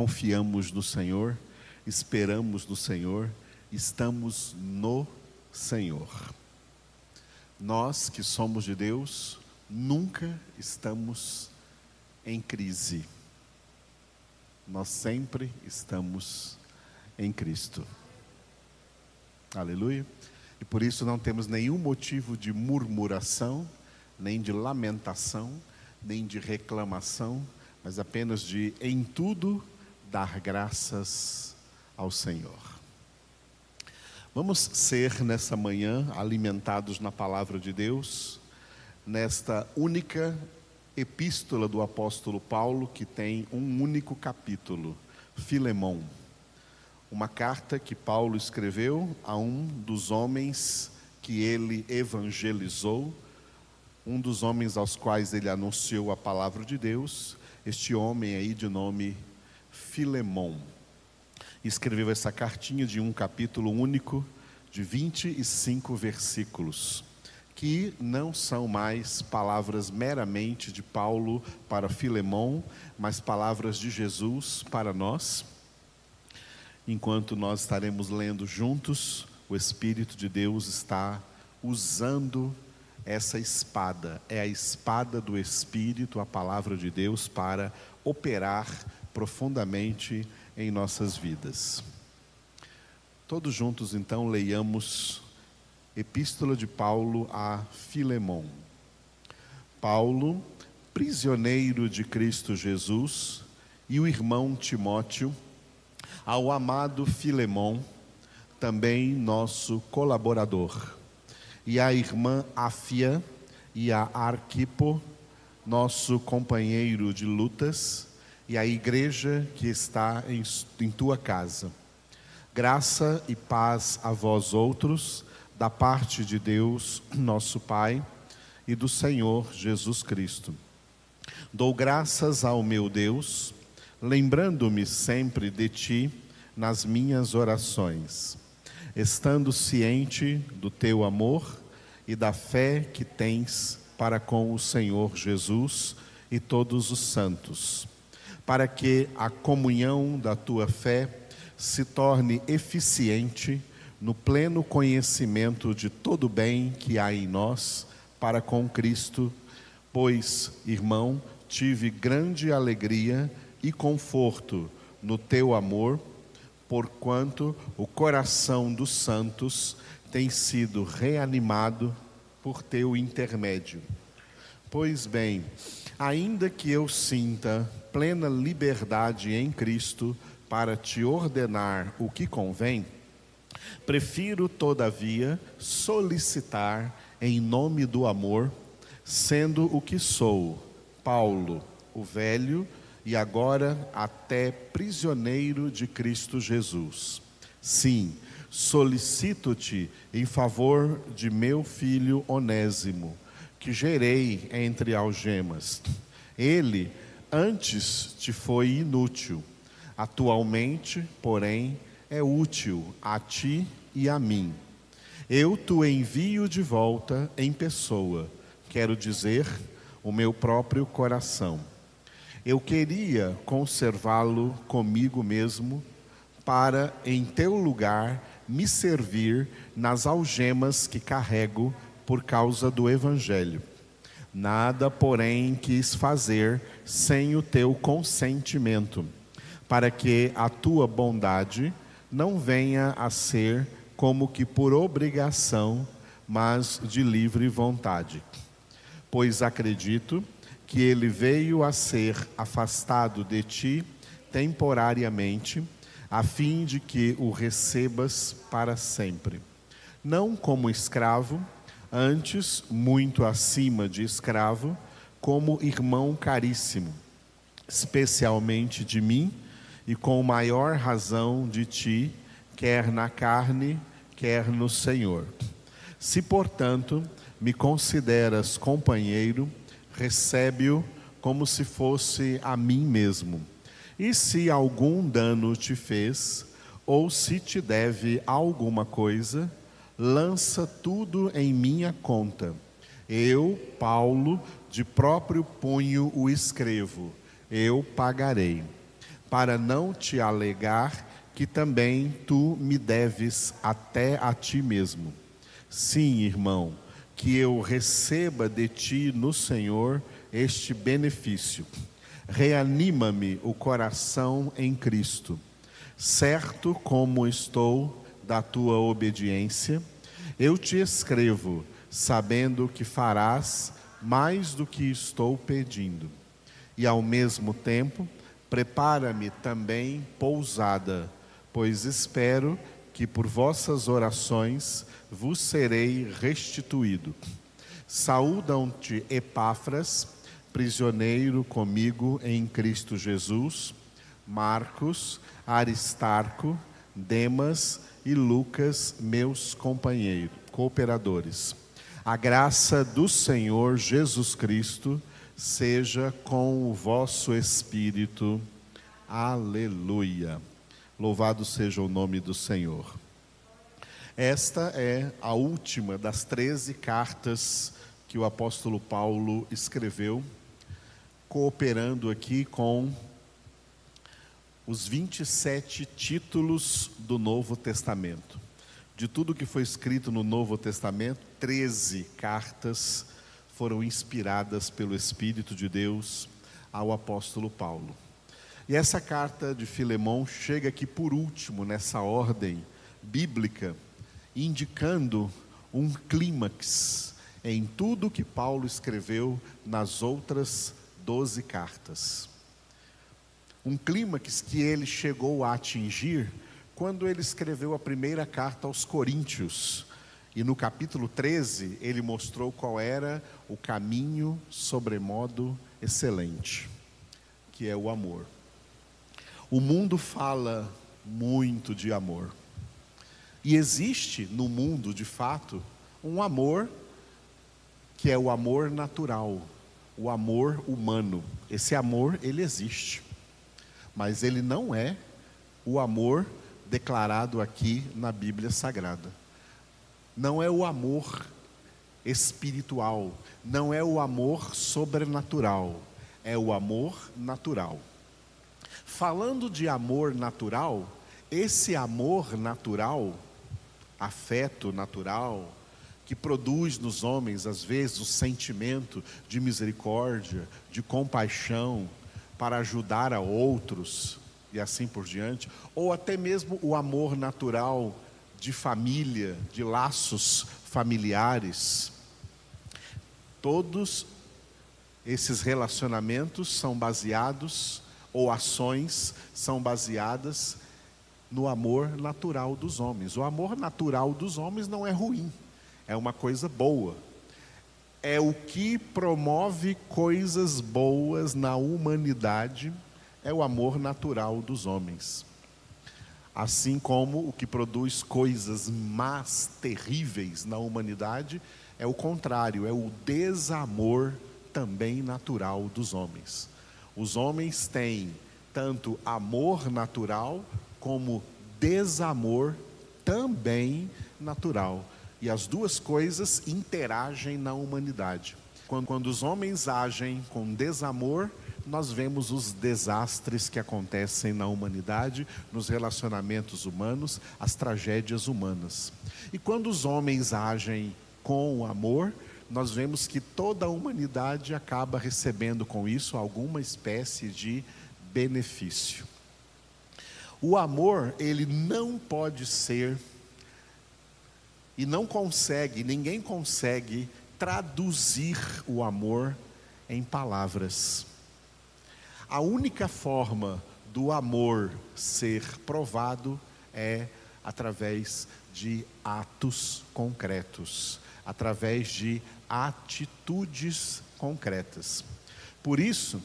confiamos no Senhor, esperamos no Senhor, estamos no Senhor. Nós que somos de Deus, nunca estamos em crise. Nós sempre estamos em Cristo. Aleluia. E por isso não temos nenhum motivo de murmuração, nem de lamentação, nem de reclamação, mas apenas de, em tudo, dar graças ao Senhor. Vamos ser nessa manhã alimentados na palavra de Deus, nesta única epístola do apóstolo Paulo, que tem um único capítulo, Filemão. Uma carta que Paulo escreveu a um dos homens que ele evangelizou, um dos homens aos quais ele anunciou a palavra de Deus, este homem aí de nome Filemão. Escreveu essa cartinha de um capítulo único, de 25 versículos, que não são mais palavras meramente de Paulo para Filemão, mas palavras de Jesus para nós. Enquanto nós estaremos lendo juntos, o Espírito de Deus está usando essa espada, é a espada do Espírito, a palavra de Deus, para operar profundamente em nossas vidas. Todos juntos, então, leiamos Epístola de Paulo a Filemão. Paulo, prisioneiro de Cristo Jesus, e o irmão Timóteo, ao amado Filemão, também nosso colaborador e a irmã Afia e a Arquipo, nosso companheiro de lutas, e a igreja que está em, em tua casa. Graça e paz a vós outros, da parte de Deus, nosso Pai, e do Senhor Jesus Cristo. Dou graças ao meu Deus, lembrando-me sempre de ti nas minhas orações estando ciente do teu amor e da fé que tens para com o Senhor Jesus e todos os santos, para que a comunhão da tua fé se torne eficiente no pleno conhecimento de todo o bem que há em nós para com Cristo, pois, irmão, tive grande alegria e conforto no teu amor porquanto o coração dos santos tem sido reanimado por teu intermédio. Pois bem, ainda que eu sinta plena liberdade em Cristo para te ordenar o que convém, prefiro, todavia, solicitar em nome do amor, sendo o que sou, Paulo, o velho, e agora até prisioneiro de Cristo Jesus. Sim, solicito-te em favor de meu filho Onésimo, que gerei entre algemas. Ele antes te foi inútil, atualmente, porém, é útil a ti e a mim. Eu te envio de volta em pessoa, quero dizer, o meu próprio coração eu queria conservá-lo comigo mesmo, para em teu lugar me servir nas algemas que carrego por causa do Evangelho. Nada, porém, quis fazer sem o teu consentimento, para que a tua bondade não venha a ser como que por obrigação, mas de livre vontade. Pois acredito que ele veio a ser afastado de ti temporariamente, a fim de que o recebas para sempre. Não como escravo, antes muito acima de escravo, como irmão caríssimo, especialmente de mim e com maior razão de ti, quer na carne, quer no Senhor. Se, portanto, me consideras companheiro, recebe-o como se fosse a mim mesmo. E se algum dano te fez, ou se te deve alguma coisa, lança tudo em minha conta. Eu, Paulo, de próprio punho o escrevo, eu pagarei. para não te alegar que também tu me deves até a ti mesmo. Sim, irmão, que eu receba de ti no Senhor este benefício. Reanima-me o coração em Cristo, certo como estou da tua obediência, eu te escrevo, sabendo que farás mais do que estou pedindo. E ao mesmo tempo, prepara-me também pousada, pois espero que por vossas orações vos serei restituído. Saúdam-te Epáfras, prisioneiro comigo em Cristo Jesus, Marcos, Aristarco, Demas e Lucas, meus companheiros, cooperadores. A graça do Senhor Jesus Cristo seja com o vosso espírito. Aleluia. Louvado seja o nome do Senhor. Esta é a última das 13 cartas que o apóstolo Paulo escreveu, cooperando aqui com os 27 títulos do Novo Testamento. De tudo que foi escrito no Novo Testamento, 13 cartas foram inspiradas pelo Espírito de Deus ao apóstolo Paulo. E essa carta de Filemão chega aqui por último nessa ordem bíblica, indicando um clímax em tudo que Paulo escreveu nas outras doze cartas. Um clímax que ele chegou a atingir quando ele escreveu a primeira carta aos Coríntios. E no capítulo 13, ele mostrou qual era o caminho sobremodo excelente, que é o amor. O mundo fala muito de amor. E existe no mundo, de fato, um amor que é o amor natural, o amor humano. Esse amor, ele existe. Mas ele não é o amor declarado aqui na Bíblia Sagrada. Não é o amor espiritual, não é o amor sobrenatural, é o amor natural. Falando de amor natural, esse amor natural, afeto natural, que produz nos homens, às vezes, o sentimento de misericórdia, de compaixão, para ajudar a outros e assim por diante, ou até mesmo o amor natural de família, de laços familiares. Todos esses relacionamentos são baseados ou ações são baseadas no amor natural dos homens. O amor natural dos homens não é ruim, é uma coisa boa. É o que promove coisas boas na humanidade, é o amor natural dos homens. Assim como o que produz coisas más, terríveis na humanidade, é o contrário, é o desamor também natural dos homens. Os homens têm tanto amor natural como desamor também natural. E as duas coisas interagem na humanidade. Quando, quando os homens agem com desamor, nós vemos os desastres que acontecem na humanidade, nos relacionamentos humanos, as tragédias humanas. E quando os homens agem com amor, nós vemos que toda a humanidade acaba recebendo com isso alguma espécie de benefício. O amor, ele não pode ser e não consegue, ninguém consegue traduzir o amor em palavras. A única forma do amor ser provado é através de atos concretos, através de atitudes concretas. Por isso,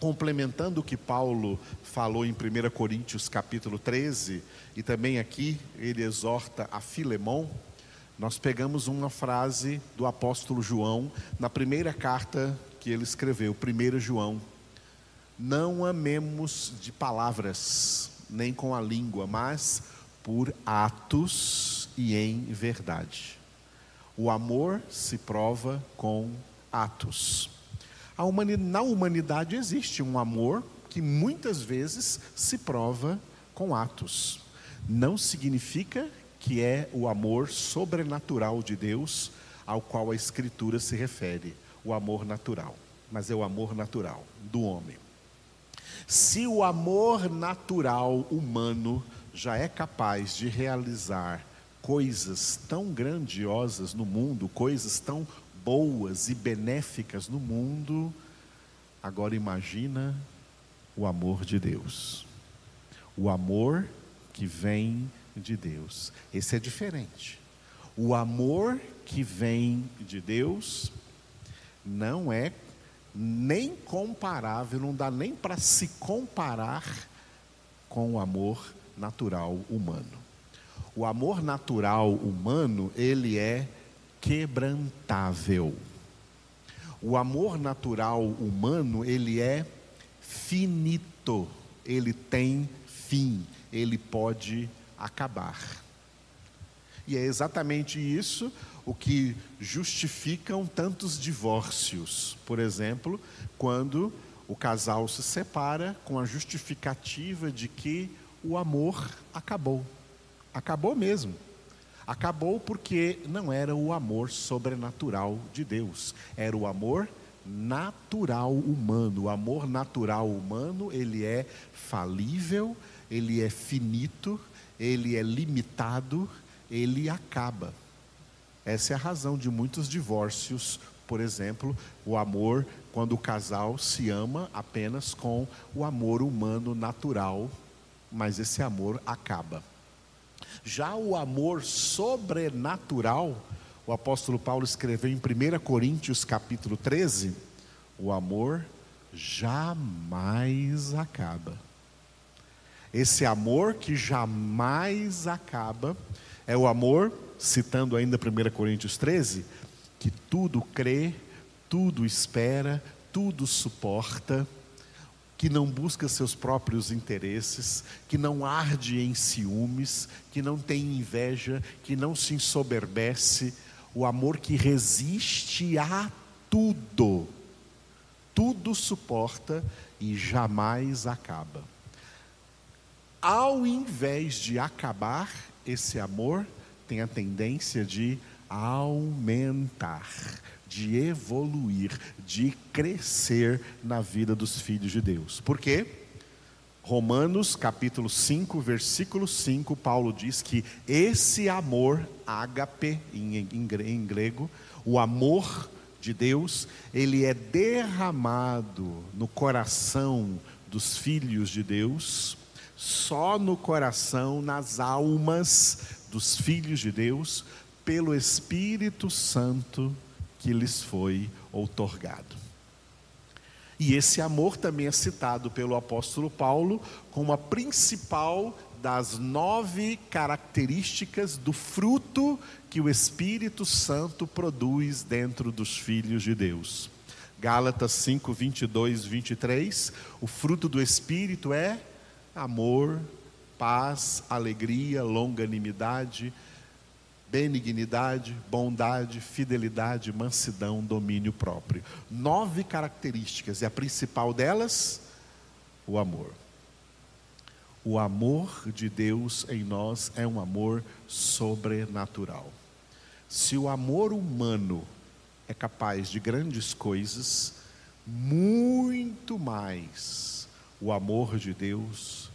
complementando o que Paulo falou em 1 Coríntios capítulo 13, e também aqui ele exorta a Filemão, nós pegamos uma frase do apóstolo João na primeira carta que ele escreveu, 1 João. Não amemos de palavras, nem com a língua, mas por atos e em verdade. O amor se prova com atos. Humanidade, na humanidade existe um amor que muitas vezes se prova com atos. Não significa que é o amor sobrenatural de Deus ao qual a Escritura se refere, o amor natural, mas é o amor natural do homem. Se o amor natural humano já é capaz de realizar coisas tão grandiosas no mundo, coisas tão boas e benéficas no mundo, agora imagina o amor de Deus. O amor que vem de Deus. Esse é diferente. O amor que vem de Deus não é nem comparável, não dá nem para se comparar com o amor natural humano. O amor natural humano, ele é quebrantável. O amor natural humano, ele é finito, ele tem fim, ele pode acabar. E é exatamente isso o que justificam tantos divórcios. Por exemplo, quando o casal se separa com a justificativa de que o amor acabou. Acabou mesmo. Acabou porque não era o amor sobrenatural de Deus, era o amor natural humano. O amor natural humano, ele é falível, ele é finito, ele é limitado, ele acaba. Essa é a razão de muitos divórcios, por exemplo, o amor quando o casal se ama apenas com o amor humano natural, mas esse amor acaba. Já o amor sobrenatural, o apóstolo Paulo escreveu em 1 Coríntios capítulo 13, o amor jamais acaba. Esse amor que jamais acaba é o amor, citando ainda 1 Coríntios 13, que tudo crê, tudo espera, tudo suporta, que não busca seus próprios interesses, que não arde em ciúmes, que não tem inveja, que não se ensoberbece, o amor que resiste a tudo, tudo suporta e jamais acaba. Ao invés de acabar, esse amor tem a tendência de aumentar, de evoluir, de crescer na vida dos filhos de Deus. Por quê? Romanos capítulo 5, versículo 5, Paulo diz que esse amor, ágape em, em, em grego, o amor de Deus, ele é derramado no coração dos filhos de Deus só no coração, nas almas dos filhos de Deus, pelo Espírito Santo que lhes foi outorgado. E esse amor também é citado pelo apóstolo Paulo como a principal das nove características do fruto que o Espírito Santo produz dentro dos filhos de Deus. Gálatas 5, 22, 23. O fruto do Espírito é amor, paz, alegria, longanimidade, benignidade, bondade, fidelidade, mansidão, domínio próprio. Nove características, e a principal delas, o amor. O amor de Deus em nós é um amor sobrenatural. Se o amor humano é capaz de grandes coisas, muito mais o amor de Deus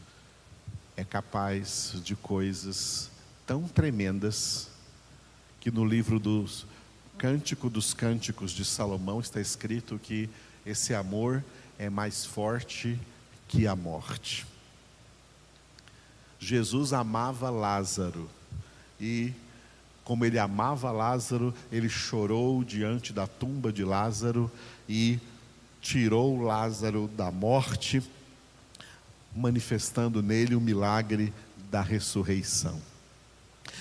é capaz de coisas tão tremendas que no livro dos Cântico dos Cânticos de Salomão está escrito que esse amor é mais forte que a morte. Jesus amava Lázaro e como ele amava Lázaro, ele chorou diante da tumba de Lázaro e tirou Lázaro da morte manifestando nele o milagre da ressurreição.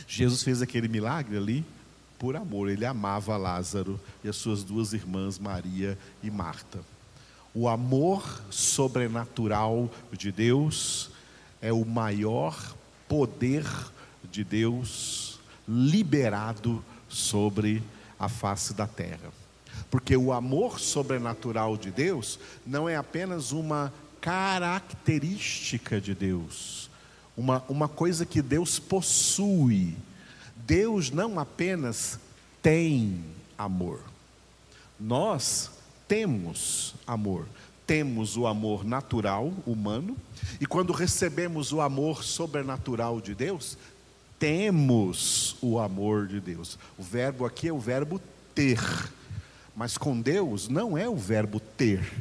Jesus fez aquele milagre ali por amor, ele amava Lázaro e as suas duas irmãs, Maria e Marta. O amor sobrenatural de Deus é o maior poder de Deus liberado sobre a face da terra. Porque o amor sobrenatural de Deus não é apenas uma característica de Deus, uma, uma coisa que Deus possui. Deus não apenas tem amor, nós temos amor. Temos o amor natural, humano, e quando recebemos o amor sobrenatural de Deus, temos o amor de Deus. O verbo aqui é o verbo ter, mas com Deus não é o verbo ter.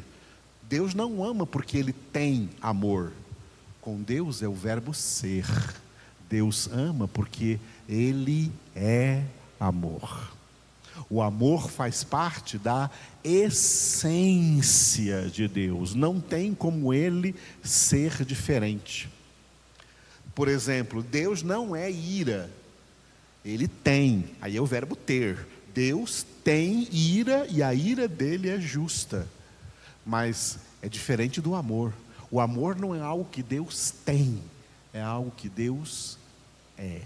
Deus não ama porque ele tem amor. Com Deus é o verbo ser. Deus ama porque ele é amor. O amor faz parte da essência de Deus, não tem como ele ser diferente. Por exemplo, Deus não é ira, ele tem, aí é o verbo ter. Deus tem ira e a ira dele é justa, mas é diferente do amor. O amor não é algo que Deus tem, é algo que Deus é.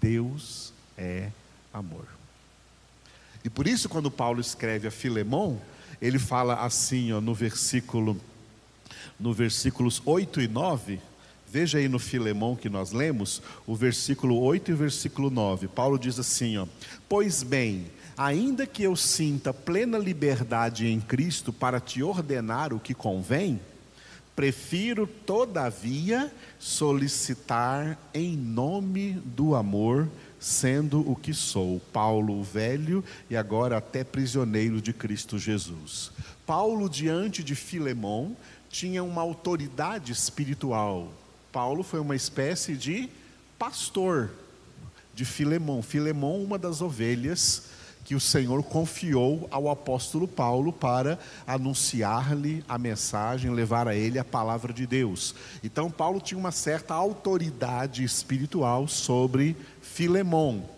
Deus é amor. E por isso, quando Paulo escreve a Filemão, ele fala assim, ó, no versículo, no versículos 8 e 9. Veja aí no Filemão que nós lemos, o versículo 8 e o versículo 9. Paulo diz assim: ó, Pois bem, ainda que eu sinta plena liberdade em Cristo para te ordenar o que convém, prefiro, todavia, solicitar em nome do amor sendo o que sou, Paulo o velho e agora até prisioneiro de Cristo Jesus. Paulo, diante de Filemão, tinha uma autoridade espiritual. Paulo foi uma espécie de pastor de Filemão. Filemão, uma das ovelhas que o Senhor confiou ao apóstolo Paulo para anunciar-lhe a mensagem, levar a ele a palavra de Deus. Então, Paulo tinha uma certa autoridade espiritual sobre Filemão.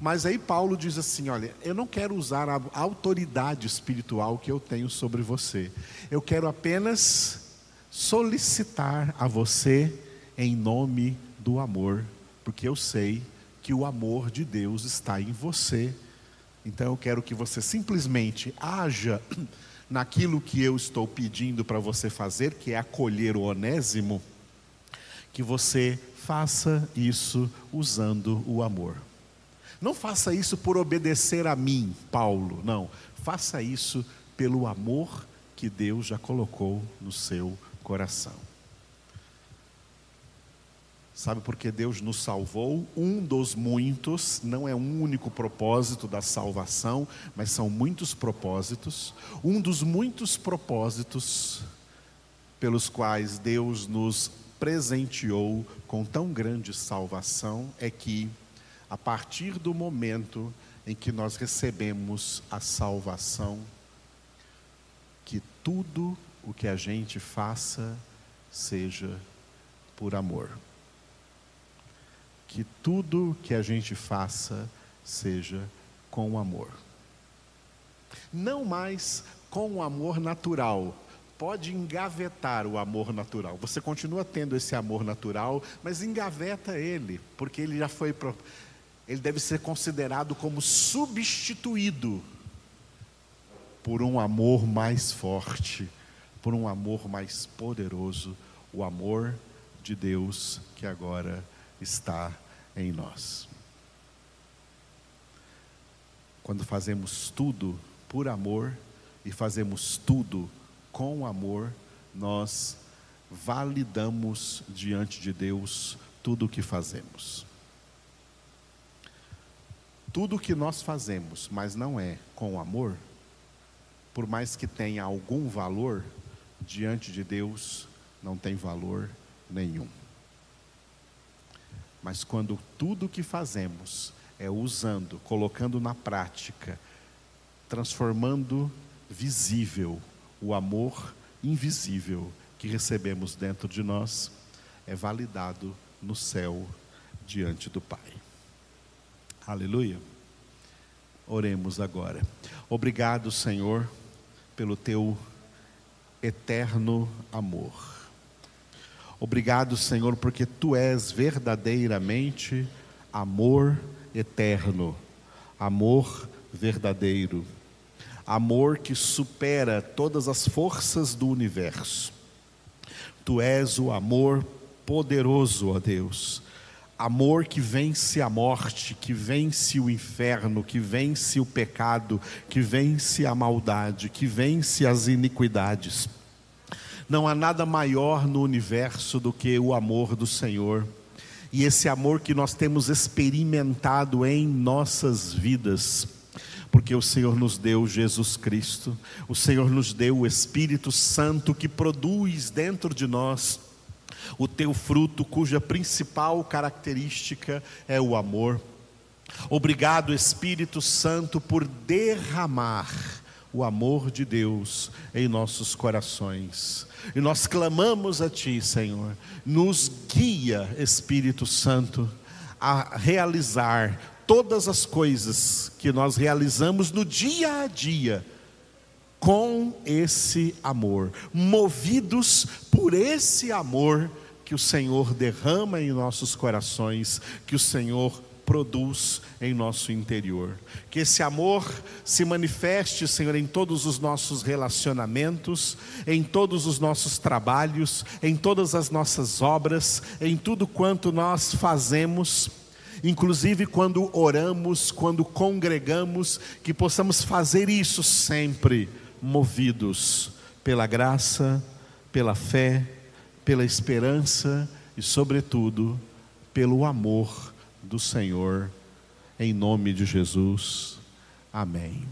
Mas aí Paulo diz assim: Olha, eu não quero usar a autoridade espiritual que eu tenho sobre você, eu quero apenas solicitar a você em nome do amor, porque eu sei que o amor de Deus está em você então eu quero que você simplesmente haja naquilo que eu estou pedindo para você fazer, que é acolher o onésimo, que você faça isso usando o amor. Não faça isso por obedecer a mim, Paulo, não. Faça isso pelo amor que Deus já colocou no seu coração. Sabe por que Deus nos salvou? Um dos muitos, não é um único propósito da salvação, mas são muitos propósitos. Um dos muitos propósitos pelos quais Deus nos presenteou com tão grande salvação é que, a partir do momento em que nós recebemos a salvação, que tudo o que a gente faça seja por amor que tudo que a gente faça seja com amor. Não mais com o amor natural. Pode engavetar o amor natural. Você continua tendo esse amor natural, mas engaveta ele, porque ele já foi. Ele deve ser considerado como substituído por um amor mais forte, por um amor mais poderoso, o amor de Deus que agora está em nós. Quando fazemos tudo por amor e fazemos tudo com amor, nós validamos diante de Deus tudo o que fazemos. Tudo o que nós fazemos, mas não é com amor, por mais que tenha algum valor, diante de Deus não tem valor nenhum. Mas quando tudo o que fazemos é usando, colocando na prática, transformando visível o amor invisível que recebemos dentro de nós, é validado no céu diante do Pai. Aleluia. Oremos agora. Obrigado, Senhor, pelo teu eterno amor. Obrigado, Senhor, porque tu és verdadeiramente amor eterno, amor verdadeiro, amor que supera todas as forças do universo. Tu és o amor poderoso, ó Deus. Amor que vence a morte, que vence o inferno, que vence o pecado, que vence a maldade, que vence as iniquidades. Não há nada maior no universo do que o amor do Senhor. E esse amor que nós temos experimentado em nossas vidas porque o Senhor nos deu Jesus Cristo, o Senhor nos deu o Espírito Santo que produz dentro de nós o teu fruto, cuja principal característica é o amor. Obrigado, Espírito Santo, por derramar o amor de Deus em nossos corações. E nós clamamos a Ti, Senhor, nos guia, Espírito Santo, a realizar todas as coisas que nós realizamos no dia a dia com esse amor, movidos por esse amor que o Senhor derrama em nossos corações, que o Senhor produz em nosso interior. Que esse amor se manifeste, Senhor, em todos os nossos relacionamentos, em todos os nossos trabalhos, em todas as nossas obras, em tudo quanto nós fazemos inclusive quando oramos, quando congregamos, que possamos fazer isso sempre movidos pela graça, pela fé, pela esperança e, sobretudo, pelo amor do Senhor. Em nome de Jesus. Amém.